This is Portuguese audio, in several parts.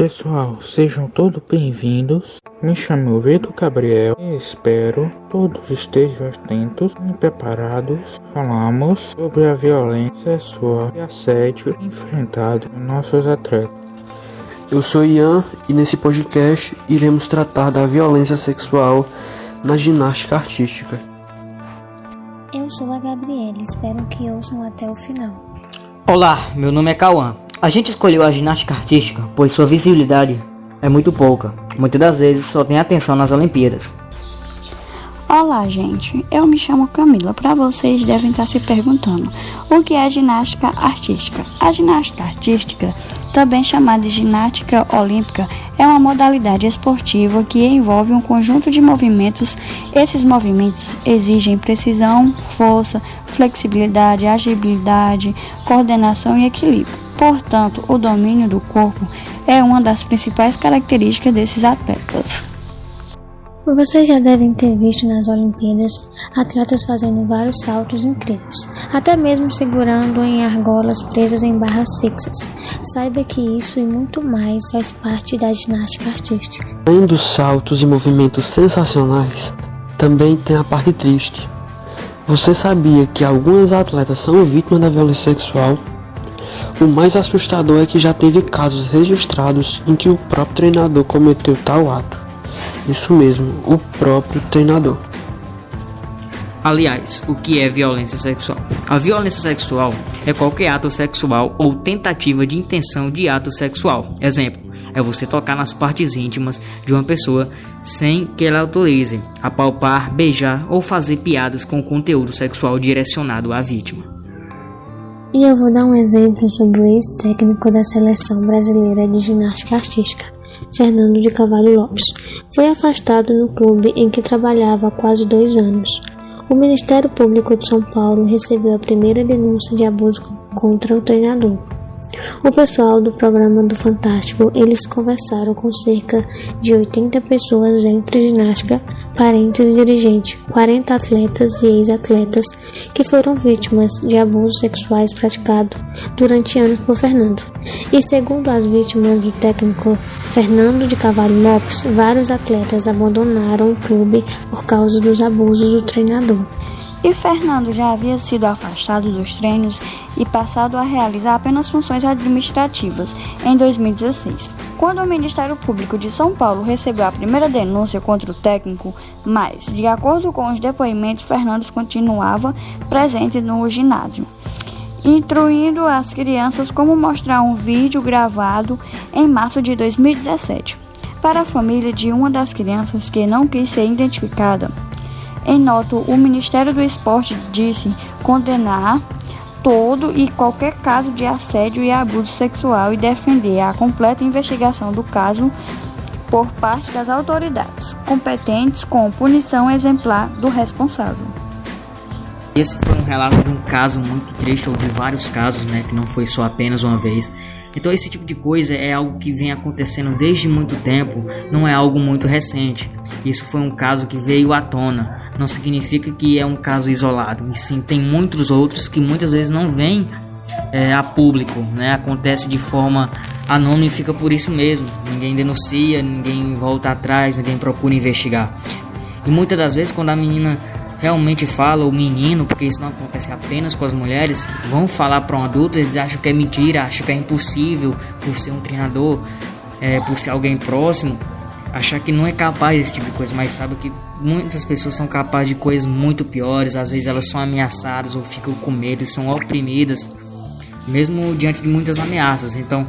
Pessoal, sejam todos bem-vindos. Me chamo Vitor Gabriel e espero todos estejam atentos e preparados. Falamos sobre a violência sexual e assédio enfrentado por nossos atletas. Eu sou Ian e nesse podcast iremos tratar da violência sexual na ginástica artística. Eu sou a Gabriela, espero que ouçam até o final. Olá, meu nome é Cauã. A gente escolheu a ginástica artística pois sua visibilidade é muito pouca. Muitas das vezes só tem atenção nas Olimpíadas. Olá, gente. Eu me chamo Camila. Para vocês devem estar se perguntando o que é ginástica artística. A ginástica artística, também chamada de ginástica olímpica, é uma modalidade esportiva que envolve um conjunto de movimentos. Esses movimentos exigem precisão, força, flexibilidade, agilidade, coordenação e equilíbrio. Portanto, o domínio do corpo é uma das principais características desses atletas. Vocês já devem ter visto nas Olimpíadas atletas fazendo vários saltos incríveis, até mesmo segurando em argolas presas em barras fixas. Saiba que isso e muito mais faz parte da ginástica artística. Além dos saltos e movimentos sensacionais, também tem a parte triste. Você sabia que algumas atletas são vítimas da violência sexual o mais assustador é que já teve casos registrados em que o próprio treinador cometeu tal ato. Isso mesmo, o próprio treinador. Aliás, o que é violência sexual? A violência sexual é qualquer ato sexual ou tentativa de intenção de ato sexual. Exemplo, é você tocar nas partes íntimas de uma pessoa sem que ela autorize, apalpar, beijar ou fazer piadas com conteúdo sexual direcionado à vítima. E eu vou dar um exemplo sobre o ex-técnico da seleção brasileira de ginástica artística, Fernando de Cavalho Lopes. Foi afastado no clube em que trabalhava há quase dois anos. O Ministério Público de São Paulo recebeu a primeira denúncia de abuso contra o treinador. O pessoal do programa do Fantástico, eles conversaram com cerca de 80 pessoas entre ginástica, parentes e dirigente, 40 atletas e ex-atletas que foram vítimas de abusos sexuais praticados durante anos por Fernando. E segundo as vítimas do técnico Fernando de Cavalho Lopes, vários atletas abandonaram o clube por causa dos abusos do treinador. E Fernando já havia sido afastado dos treinos e passado a realizar apenas funções administrativas em 2016, quando o Ministério Público de São Paulo recebeu a primeira denúncia contra o técnico, mas, de acordo com os depoimentos, Fernando continuava presente no ginásio, instruindo as crianças como mostrar um vídeo gravado em março de 2017 para a família de uma das crianças que não quis ser identificada. Em nota, o Ministério do Esporte disse condenar todo e qualquer caso de assédio e abuso sexual e defender a completa investigação do caso por parte das autoridades competentes com punição exemplar do responsável. Esse foi um relato de um caso muito triste, ou de vários casos, né, que não foi só apenas uma vez. Então esse tipo de coisa é algo que vem acontecendo desde muito tempo, não é algo muito recente. Isso foi um caso que veio à tona não significa que é um caso isolado, e sim tem muitos outros que muitas vezes não vêm é, a público, né? Acontece de forma anônima e fica por isso mesmo. Ninguém denuncia, ninguém volta atrás, ninguém procura investigar. E muitas das vezes quando a menina realmente fala, o menino, porque isso não acontece apenas com as mulheres, vão falar para um adulto, eles acham que é mentira, acham que é impossível por ser um treinador, é, por ser alguém próximo, achar que não é capaz desse tipo de coisa, mas sabe que muitas pessoas são capazes de coisas muito piores, às vezes elas são ameaçadas ou ficam com medo são oprimidas, mesmo diante de muitas ameaças. Então,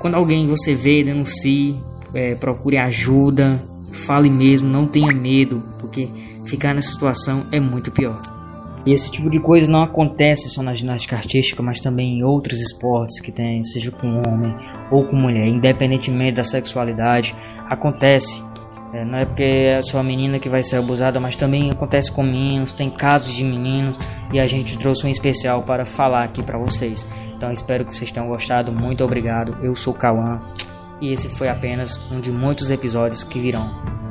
quando alguém você vê, denuncie, é, procure ajuda, fale mesmo, não tenha medo, porque ficar nessa situação é muito pior. E esse tipo de coisa não acontece só na ginástica artística, mas também em outros esportes que tem, seja com homem ou com mulher, independentemente da sexualidade, acontece. É, não é porque é só a menina que vai ser abusada, mas também acontece com meninos, tem casos de meninos e a gente trouxe um especial para falar aqui para vocês. Então espero que vocês tenham gostado, muito obrigado. Eu sou Cauã e esse foi apenas um de muitos episódios que virão.